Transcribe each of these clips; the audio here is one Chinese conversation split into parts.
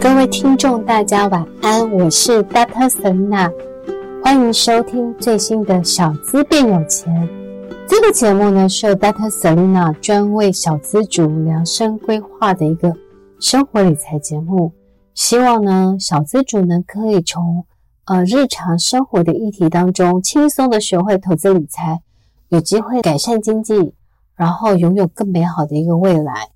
各位听众，大家晚安，我是 Data Selina，欢迎收听最新的小资变有钱。这个节目呢，是由 Data Selina 专为小资主量身规划的一个生活理财节目。希望呢，小资主呢可以从呃日常生活的议题当中，轻松的学会投资理财，有机会改善经济，然后拥有更美好的一个未来。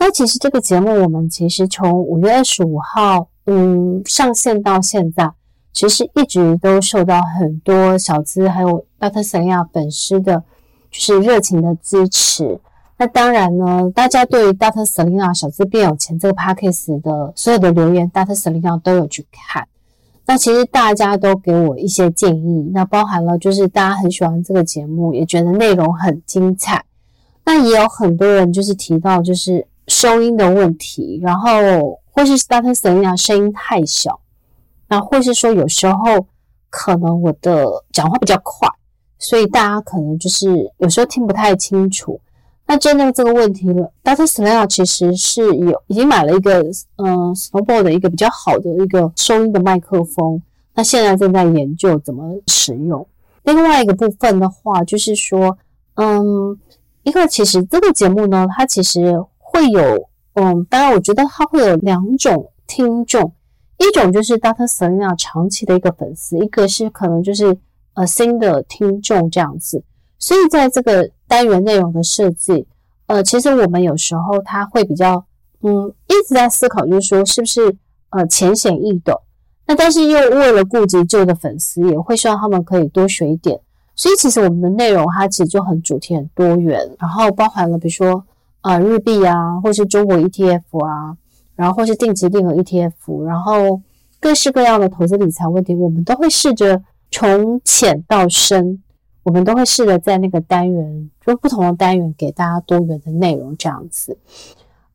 那其实这个节目，我们其实从五月二十五号，嗯，上线到现在，其实一直都受到很多小资还有 Dr. Selena 粉丝的，就是热情的支持。那当然呢，大家对于 Dr. Selena 小资变有钱这个 Podcast 的所有的留言，Dr. Selena 都有去看。那其实大家都给我一些建议，那包含了就是大家很喜欢这个节目，也觉得内容很精彩。那也有很多人就是提到就是。收音的问题，然后或是 Dr. Selena 声音太小，那或是说有时候可能我的讲话比较快，所以大家可能就是有时候听不太清楚。那针对这个问题了，Dr. Selena 其实是有已经买了一个嗯 Snowball 的一个比较好的一个收音的麦克风，那现在正在研究怎么使用。另外一个部分的话，就是说嗯，因为其实这个节目呢，它其实。会有，嗯，当然，我觉得他会有两种听众，一种就是 Dr. Selena 长期的一个粉丝，一个是可能就是呃新的听众这样子。所以在这个单元内容的设计，呃，其实我们有时候他会比较，嗯，一直在思考，就是说是不是呃浅显易懂，那但是又为了顾及旧的粉丝，也会希望他们可以多学一点。所以其实我们的内容它其实就很主题很多元，然后包含了比如说。啊，日币啊，或是中国 ETF 啊，然后或是定期定额 ETF，然后各式各样的投资理财问题，我们都会试着从浅到深，我们都会试着在那个单元，就不同的单元给大家多元的内容这样子。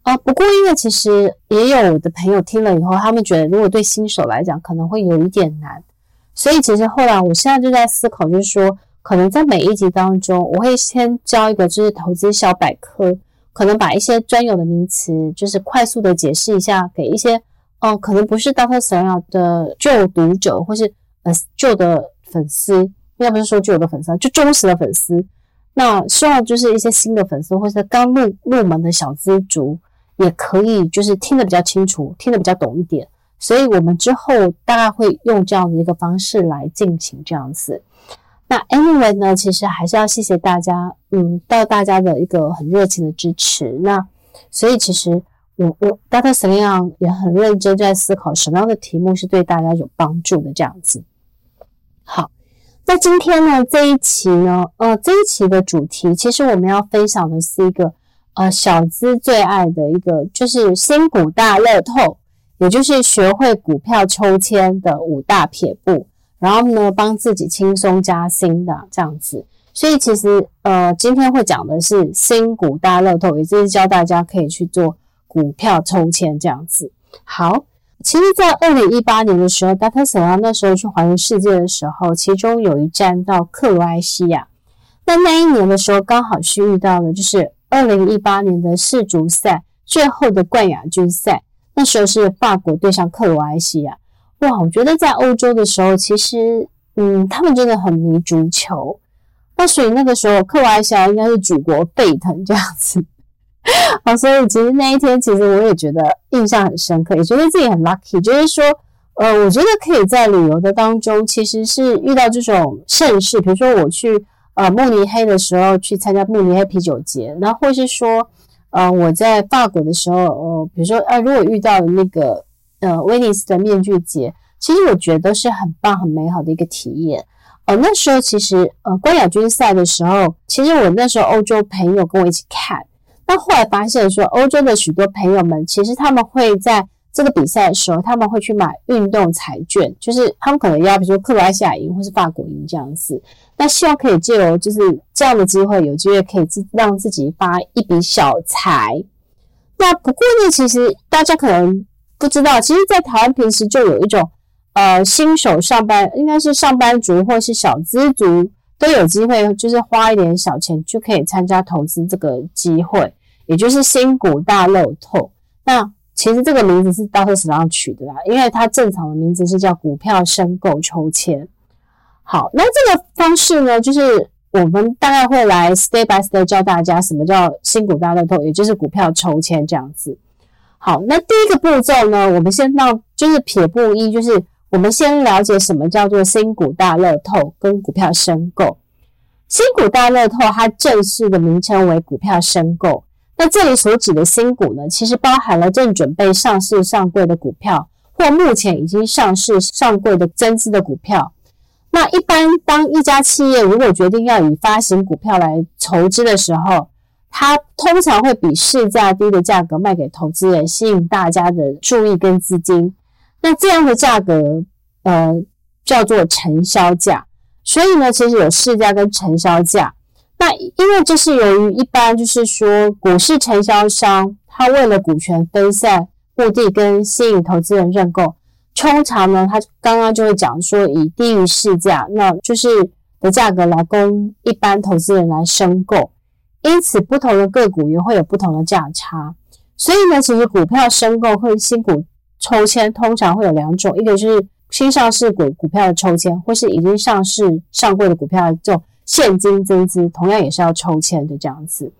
啊，不过因为其实也有的朋友听了以后，他们觉得如果对新手来讲可能会有一点难，所以其实后来我现在就在思考，就是说可能在每一集当中，我会先教一个就是投资小百科。可能把一些专有的名词，就是快速的解释一下，给一些哦，可能不是 Dr. Selena 的旧读者，或是呃旧的粉丝，要不是说旧的粉丝，就忠实的粉丝。那希望就是一些新的粉丝，或是刚入入门的小资族，也可以就是听得比较清楚，听得比较懂一点。所以我们之后大概会用这样的一个方式来进行这样子。那 anyway 呢，其实还是要谢谢大家，嗯，到大家的一个很热情的支持。那所以其实我我 Dr. Selena 也很认真在思考什么样的题目是对大家有帮助的这样子。好，那今天呢这一期呢，呃，这一期的主题其实我们要分享的是一个呃小资最爱的一个，就是新股大乐透，也就是学会股票抽签的五大撇步。然后呢，帮自己轻松加薪的这样子，所以其实呃，今天会讲的是新股大乐透，也就是教大家可以去做股票抽签这样子。好，其实，在二零一八年的时候，Dr. Selena 那时候去环游世界的时候，其中有一站到克罗埃西亚。那那一年的时候，刚好是遇到了就是二零一八年的世足赛最后的冠亚军赛，那时候是法国对上克罗埃西亚。哇，我觉得在欧洲的时候，其实，嗯，他们真的很迷足球。那所以那个时候，克罗埃西亚应该是举国沸腾这样子。好，所以其实那一天，其实我也觉得印象很深刻，也觉得自己很 lucky。就是说，呃，我觉得可以在旅游的当中，其实是遇到这种盛事，比如说我去呃慕尼黑的时候去参加慕尼黑啤酒节，然后或是说，呃，我在法国的时候，呃，比如说，呃，如果遇到了那个。呃，威尼斯的面具节，其实我觉得是很棒、很美好的一个体验。呃，那时候其实呃，冠亚军赛的时候，其实我那时候欧洲朋友跟我一起看，那后来发现说，欧洲的许多朋友们其实他们会在这个比赛的时候，他们会去买运动彩券，就是他们可能要比如说克罗埃西亚赢或是法国赢这样子，那希望可以借由就是这样的机会，有机会可以自让自己发一笔小财。那不过呢，其实大家可能。不知道，其实，在台湾平时就有一种，呃，新手上班，应该是上班族或是小资族都有机会，就是花一点小钱就可以参加投资这个机会，也就是新股大乐透。那其实这个名字是大特史上取的啦，因为它正常的名字是叫股票申购抽签。好，那这个方式呢，就是我们大概会来 step by step 教大家什么叫新股大乐透，也就是股票抽签这样子。好，那第一个步骤呢，我们先到就是撇步一，就是我们先了解什么叫做新股大乐透跟股票申购。新股大乐透它正式的名称为股票申购。那这里所指的新股呢，其实包含了正准备上市上柜的股票，或目前已经上市上柜的增资的股票。那一般当一家企业如果决定要以发行股票来筹资的时候，它通常会比市价低的价格卖给投资人，吸引大家的注意跟资金。那这样的价格，呃，叫做承销价。所以呢，其实有市价跟承销价。那因为这是由于一般就是说，股市承销商他为了股权分散目的跟吸引投资人认购，通常呢，他刚刚就会讲说以低于市价，那就是的价格来供一般投资人来申购，因此不同的个股也会有不同的价差。所以呢，其实股票申购或新股抽签通常会有两种，一个就是新上市股股票的抽签，或是已经上市上柜的股票的这种。现金增资同样也是要抽签的这样子。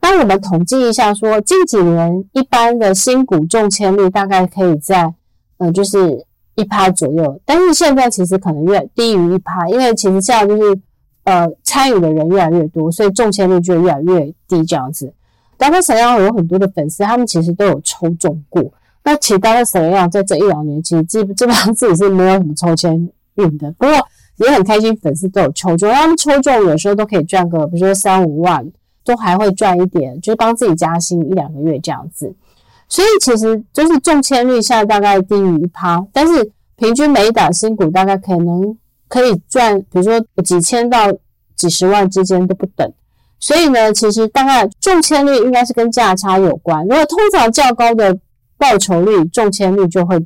那我们统计一下说，近几年一般的新股中签率大概可以在呃就是一趴左右，但是现在其实可能越低于一趴，因为其实这样就是呃参与的人越来越多，所以中签率就越来越低这样子。当然，沈阳有很多的粉丝，他们其实都有抽中过。那其实当然沈阳在这一两年，其实基 基本上自己是没有什么抽签运的，不过。也很开心，粉丝都有抽中，他们抽中有时候都可以赚个，比如说三五万，都还会赚一点，就是帮自己加薪一两个月这样子。所以其实就是中签率现在大概低于一趴，但是平均每一档新股大概可能可以赚，比如说几千到几十万之间都不等。所以呢，其实大概中签率应该是跟价差有关。如果通常较高的报酬率，中签率就会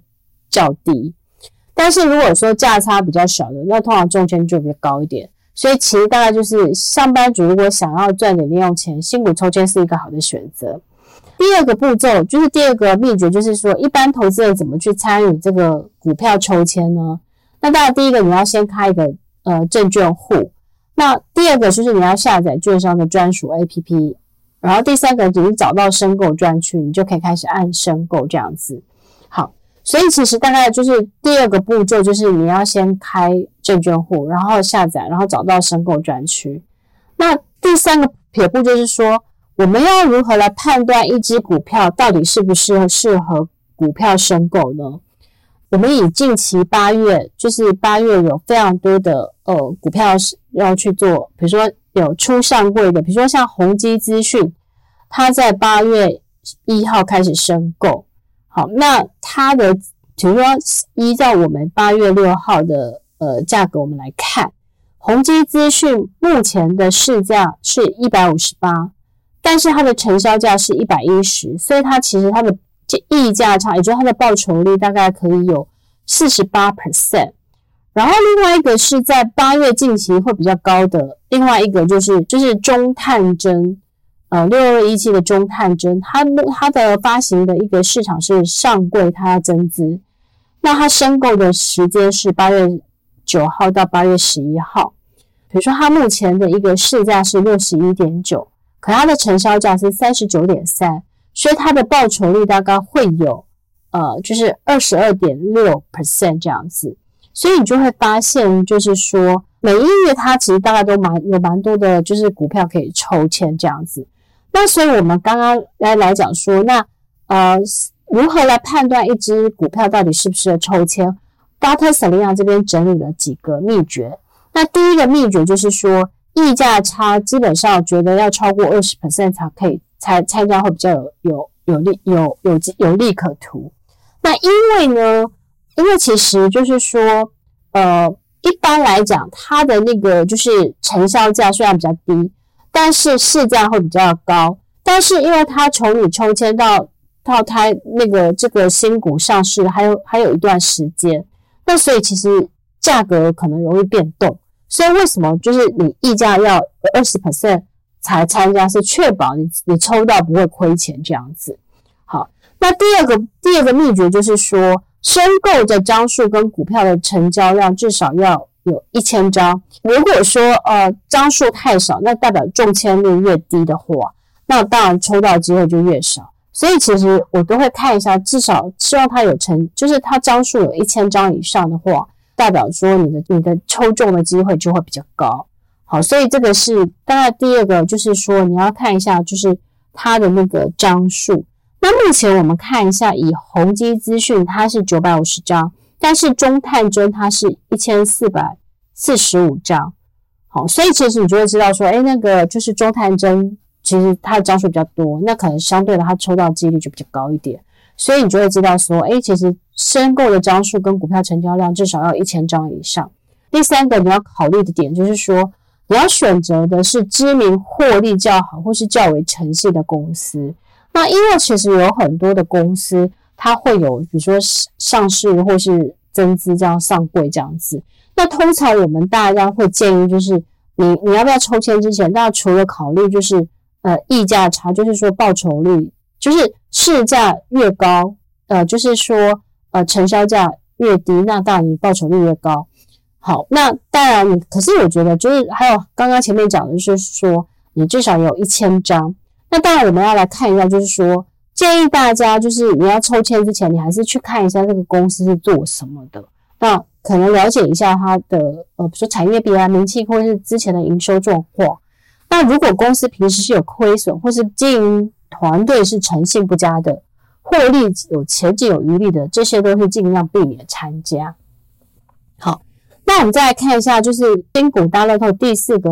较低。但是如果说价差比较小的，那通常中签就比较高一点。所以其实大概就是上班族如果想要赚点零用钱，新股抽签是一个好的选择。第二个步骤就是第二个秘诀，就是说一般投资人怎么去参与这个股票抽签呢？那当然第一个你要先开一个呃证券户，那第二个就是你要下载券商的专属 APP，然后第三个就是找到申购专区，你就可以开始按申购这样子。好所以其实大概就是第二个步骤，就是你要先开证券户，然后下载，然后找到申购专区。那第三个撇步就是说，我们要如何来判断一只股票到底适不适合适合股票申购呢？我们以近期八月，就是八月有非常多的呃股票是要去做，比如说有初上柜的，比如说像宏基资讯，它在八月一号开始申购。好，那它的，比如说依照我们八月六号的呃价格，我们来看，宏基资讯目前的市价是一百五十八，但是它的承销价是一百一十，所以它其实它的这溢价差，也就是它的报酬率大概可以有四十八 percent。然后另外一个是在八月近期会比较高的，另外一个就是就是中探针。呃，六二一七的中探针，它它的发行的一个市场是上柜，它要增资，那它申购的时间是八月九号到八月十一号。比如说，它目前的一个市价是六十一点九，可它的承销价是三十九点三，所以它的报酬率大概会有呃，就是二十二点六 percent 这样子。所以你就会发现，就是说每一月它其实大概都蛮有蛮多的，就是股票可以抽签这样子。那所以，我们刚刚来来讲说，那呃，如何来判断一只股票到底是不是抽签？Dr. Selena 这边整理了几个秘诀。那第一个秘诀就是说，溢价差基本上觉得要超过二十 percent 才可以才参加会比较有有有利有有有，利可图。那因为呢，因为其实就是说，呃，一般来讲，它的那个就是成销价虽然比较低。但是市价会比较高，但是因为它从你抽签到到它那个这个新股上市还有还有一段时间，那所以其实价格可能容易变动。所以为什么就是你溢价要二十 percent 才参加，是确保你你抽到不会亏钱这样子。好，那第二个第二个秘诀就是说，申购的张数跟股票的成交量至少要有一千张。如果说呃张数太少，那代表中签率越低的话，那当然抽到机会就越少。所以其实我都会看一下，至少希望它有成，就是它张数有一千张以上的话，代表说你的你的抽中的机会就会比较高。好，所以这个是当然第二个就是说你要看一下，就是它的那个张数。那目前我们看一下，以宏基资讯它是九百五十张，但是中探针它是一千四百四十五张。好，所以其实你就会知道说，诶，那个就是中探针。其实它的张数比较多，那可能相对的它抽到几率就比较高一点，所以你就会知道说，诶，其实申购的张数跟股票成交量至少要一千张以上。第三个你要考虑的点就是说，你要选择的是知名、获利较好或是较为诚信的公司。那因为其实有很多的公司，它会有比如说上市或是增资这样上柜这样子。那通常我们大家会建议就是，你你要不要抽签之前，大家除了考虑就是。呃，溢价差就是说报酬率，就是市价越高，呃，就是说呃成交价越低，那当然你报酬率越高。好，那当然你，可是我觉得就是还有刚刚前面讲的就是说，你至少有一千张。那当然我们要来看一下，就是说建议大家就是你要抽签之前，你还是去看一下这个公司是做什么的，那可能了解一下它的呃，比如说产业别啊、名气或者是之前的营收状况。那如果公司平时是有亏损，或是经营团队是诚信不佳的，获利有前景有余力的，这些都是尽量避免参加。好，那我们再来看一下，就是新股大乐透第四个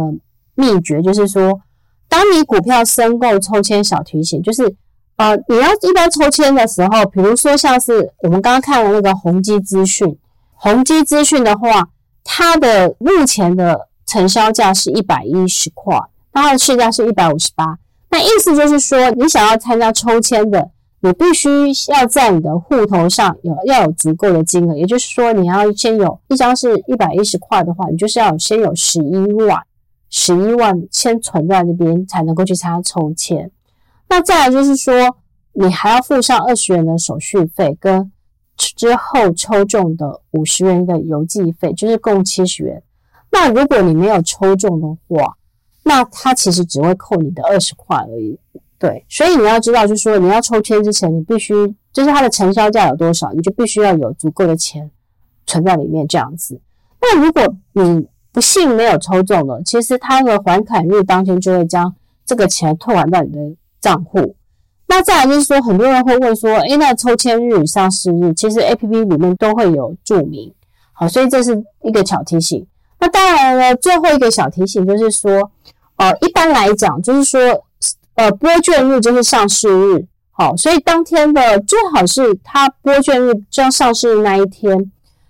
秘诀，就是说，当你股票申购抽签小提醒，就是呃，你要一般抽签的时候，比如说像是我们刚刚看的那个宏基资讯，宏基资讯的话，它的目前的成交价是一百一十块。那它的市价是一百五十八，那意思就是说，你想要参加抽签的，你必须要在你的户头上有要有足够的金额，也就是说，你要先有一张是一百一十块的话，你就是要先有十一万，十一万先存在那边才能够去参加抽签。那再来就是说，你还要付上二十元的手续费，跟之后抽中的五十元的邮寄费，就是共七十元。那如果你没有抽中的话，那它其实只会扣你的二十块而已，对，所以你要知道，就是说你要抽签之前，你必须就是它的成交价有多少，你就必须要有足够的钱存在里面这样子。那如果你不幸没有抽中了，其实它的还款日当天就会将这个钱退还到你的账户。那再来就是说，很多人会问说，诶，那抽签日与上市日，其实 APP 里面都会有注明，好，所以这是一个小提醒。那当然了，最后一个小提醒就是说，呃，一般来讲就是说，呃，拨券日就是上市日，好，所以当天的最好是它拨券日将上市日那一天，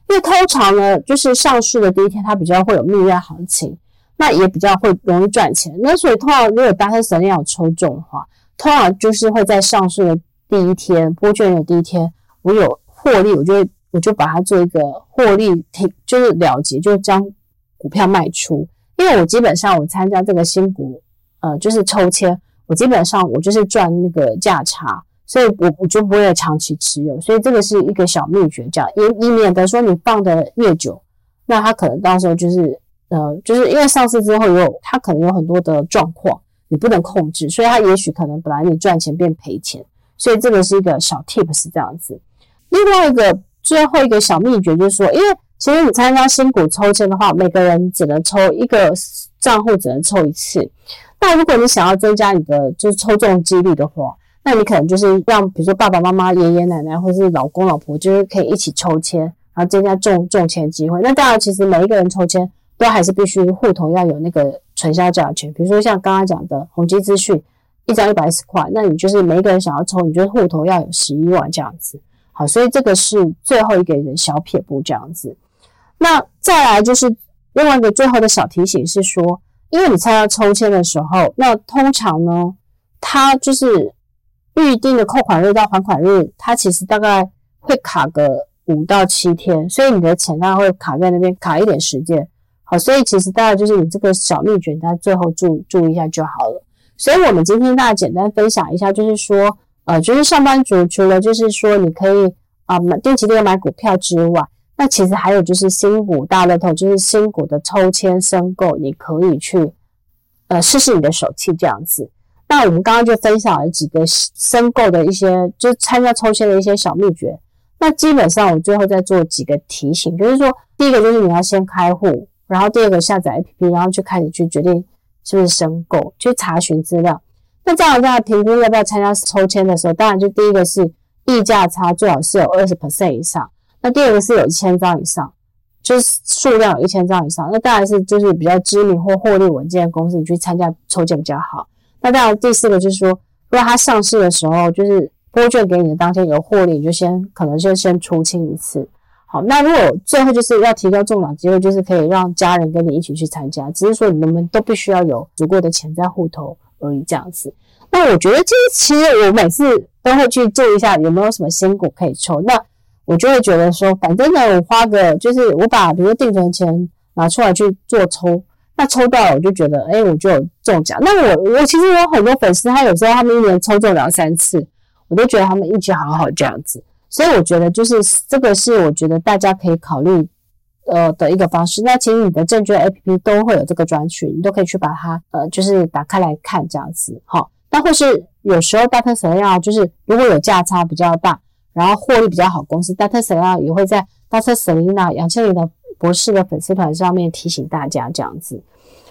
因为通常呢，就是上市的第一天它比较会有蜜月行情，那也比较会容易赚钱。那所以通常如果大家想要抽中的话，通常就是会在上市的第一天，拨券的第一天，我有获利，我就会我就把它做一个获利停，就是了结，就是将。股票卖出，因为我基本上我参加这个新股，呃，就是抽签，我基本上我就是赚那个价差，所以我我就不会长期持有，所以这个是一个小秘诀，这样以以免得说你放的越久，那它可能到时候就是呃，就是因为上市之后有它可能有很多的状况你不能控制，所以它也许可能本来你赚钱变赔钱，所以这个是一个小 tips 这样子。另外一个最后一个小秘诀就是说，因为其实你参加新股抽签的话，每个人只能抽一个账户，只能抽一次。那如果你想要增加你的就是抽中几率的话，那你可能就是让比如说爸爸妈妈、爷爷奶奶或是老公老婆，就是可以一起抽签，然后增加中中签机会。那当然，其实每一个人抽签都还是必须户头要有那个存销价钱。比如说像刚刚讲的宏基资讯，一张一百一十块，那你就是每一个人想要抽，你就户头要有十一万这样子。好，所以这个是最后一个人小撇步这样子。那再来就是另外一个最后的小提醒是说，因为你参加抽签的时候，那通常呢，它就是预定的扣款日到还款日，它其实大概会卡个五到七天，所以你的钱大概会卡在那边卡一点时间。好，所以其实大概就是你这个小秘诀，大家最后注注意一下就好了。所以我们今天大家简单分享一下，就是说，呃，就是上班族除了就是说你可以啊买定期定额买股票之外，那其实还有就是新股大乐透，就是新股的抽签申购，你可以去呃试试你的手气这样子。那我们刚刚就分享了几个申购的一些，就参加抽签的一些小秘诀。那基本上我最后再做几个提醒，就是说第一个就是你要先开户，然后第二个下载 APP，然后就开始去决定是不是申购，去查询资料。那这样在评估要不要参加抽签的时候，当然就第一个是溢价差最好是有二十 percent 以上，那第二个是有一千张以上，就是数量有一千张以上，那当然是就是比较知名或获利稳健的公司，你去参加抽奖比较好。那当然第四个就是说，如果它上市的时候就是拨券给你的当天有获利，你就先可能就先出清一次。好，那如果最后就是要提高中奖机会，就是可以让家人跟你一起去参加，只是说你们都必须要有足够的钱在户头。而已这样子，那我觉得这其实我每次都会去注意一下有没有什么新股可以抽。那我就会觉得说，反正呢，我花个就是我把比如说定存钱拿出来去做抽，那抽到了我就觉得，哎，我就有中奖。那我我其实有很多粉丝，他有时候他们一年抽中两三次，我都觉得他们运气好好这样子。所以我觉得就是这个是我觉得大家可以考虑。呃的一个方式，那其实你的证券 APP 都会有这个专区，你都可以去把它呃，就是打开来看这样子，好。那或是有时候 Dr. Selena 就是如果有价差比较大，然后获利比较好公司 Data Selena 也会在 Data Selena 杨千玲的博士的粉丝团上面提醒大家这样子。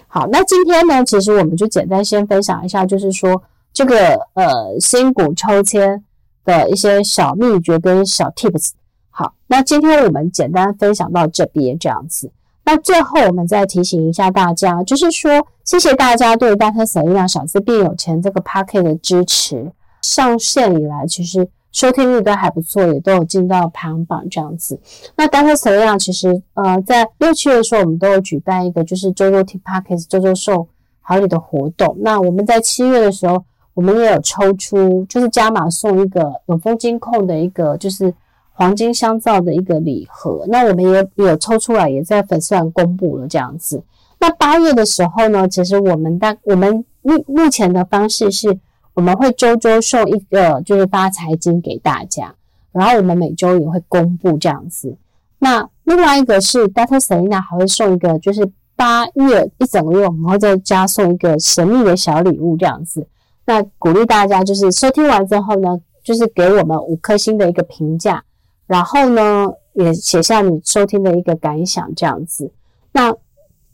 好，那今天呢，其实我们就简单先分享一下，就是说这个呃新股抽签的一些小秘诀跟小 tips。好，那今天我们简单分享到这边这样子。那最后我们再提醒一下大家，就是说谢谢大家对 Dr. Selena 小资变有钱这个 Podcast 的支持。上线以来，其实收听率都还不错，也都有进到排行榜这样子。那 Dr. Selena 其实呃在六七月的时候，我们都有举办一个就是周周听 Podcast 周周送好礼的活动。那我们在七月的时候，我们也有抽出就是加码送一个永丰金控的一个就是。黄金香皂的一个礼盒，那我们也有抽出来，也在粉丝团公布了这样子。那八月的时候呢，其实我们大我们目目前的方式是，我们会周周送一个就是发财金给大家，然后我们每周也会公布这样子。那另外一个是 Dr. Selena 还会送一个，就是八月一整个月，我们会再加送一个神秘的小礼物这样子。那鼓励大家就是收听完之后呢，就是给我们五颗星的一个评价。然后呢，也写下你收听的一个感想，这样子，那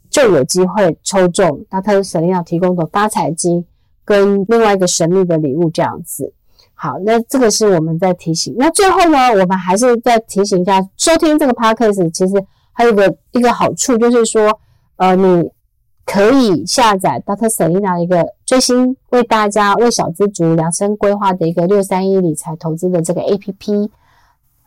就有机会抽中 Dr. Selena 提供的发财金跟另外一个神秘的礼物，这样子。好，那这个是我们在提醒。那最后呢，我们还是再提醒一下，收听这个 Podcast 其实还有一个一个好处，就是说，呃，你可以下载 Dr. Selina 一个最新为大家为小资族量身规划的一个六三一理财投资的这个 APP。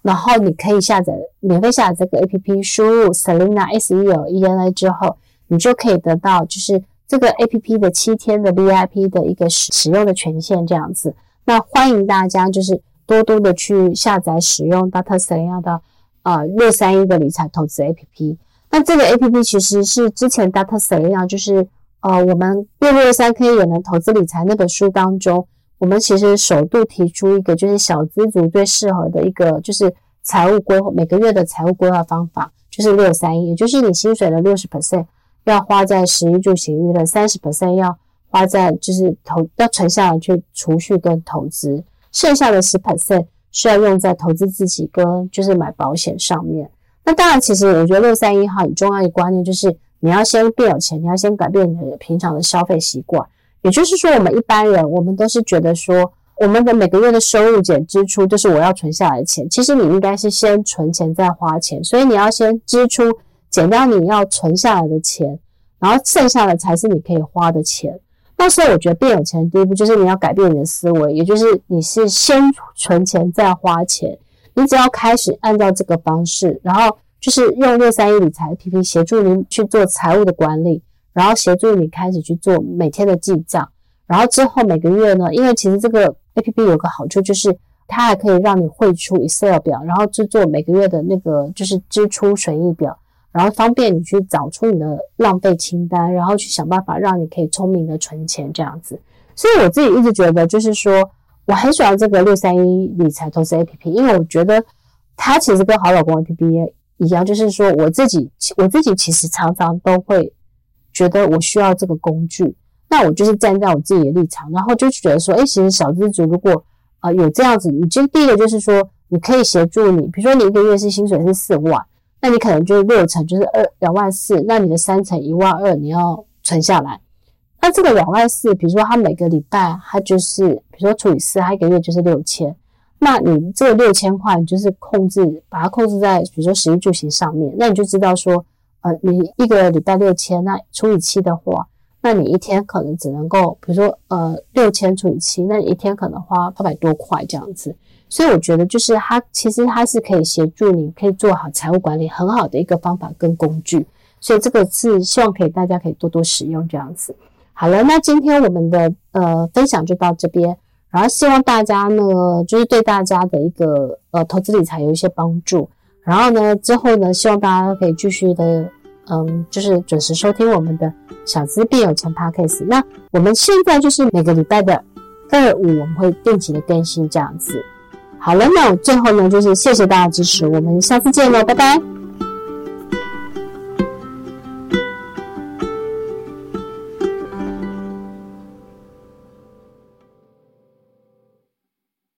然后你可以下载免费下载这个 APP，输入 Selena S E L E N A 之后，你就可以得到就是这个 APP 的七天的 VIP 的一个使使用的权限这样子。那欢迎大家就是多多的去下载使用 Dr. Selena 的呃六三一的理财投资 APP。那这个 APP 其实是之前 Dr. Selena 就是呃我们六六三 K 也能投资理财那本书当中。我们其实首度提出一个，就是小资族最适合的一个，就是财务规划，每个月的财务规划方法，就是六三一，也就是你薪水的六十 percent 要花在食衣住行娱乐，三十 percent 要花在就是投要存下来去储蓄跟投资，剩下的十 percent 需要用在投资自己跟就是买保险上面。那当然，其实我觉得六三一号很重要的观念就是你要先变有钱，你要先改变你的平常的消费习惯。也就是说，我们一般人，我们都是觉得说，我们的每个月的收入减支出，就是我要存下来的钱。其实你应该是先存钱再花钱，所以你要先支出减掉你要存下来的钱，然后剩下的才是你可以花的钱。那所以我觉得变有钱第一步就是你要改变你的思维，也就是你是先存钱再花钱。你只要开始按照这个方式，然后就是用六三一理财 APP 协助您去做财务的管理。然后协助你开始去做每天的记账，然后之后每个月呢，因为其实这个 APP 有个好处就是它还可以让你汇出 Excel 表，然后制作每个月的那个就是支出损益表，然后方便你去找出你的浪费清单，然后去想办法让你可以聪明的存钱这样子。所以我自己一直觉得就是说，我很喜欢这个六三一理财投资 APP，因为我觉得它其实跟好老公 APP 一样，就是说我自己我自己其实常常都会觉得我需要这个工具，那我就是站在我自己的立场，然后就觉得说，哎，其实小资族如果啊、呃，有这样子，你就第一个就是说，你可以协助你，比如说你一个月是薪水是四万，那你可能就是六成就是二两万四，那你的三成一万二你要存下来。那这个两万四，比如说他每个礼拜他就是，比如说除以四，他一个月就是六千，那你这个六千块你就是控制，把它控制在比如说食衣住行上面，那你就知道说，呃，你一个礼拜六千，那除以七的话。那你一天可能只能够，比如说，呃，六千除以七，那你一天可能花八百多块这样子。所以我觉得，就是它其实它是可以协助你，可以做好财务管理很好的一个方法跟工具。所以这个是希望可以大家可以多多使用这样子。好了，那今天我们的呃分享就到这边，然后希望大家呢，就是对大家的一个呃投资理财有一些帮助。然后呢，之后呢，希望大家可以继续的。嗯，就是准时收听我们的小资必有钱 Podcast。那我们现在就是每个礼拜的二五，我们会定期的更新这样子。好了，那我最后呢，就是谢谢大家支持，我们下次见喽，拜拜。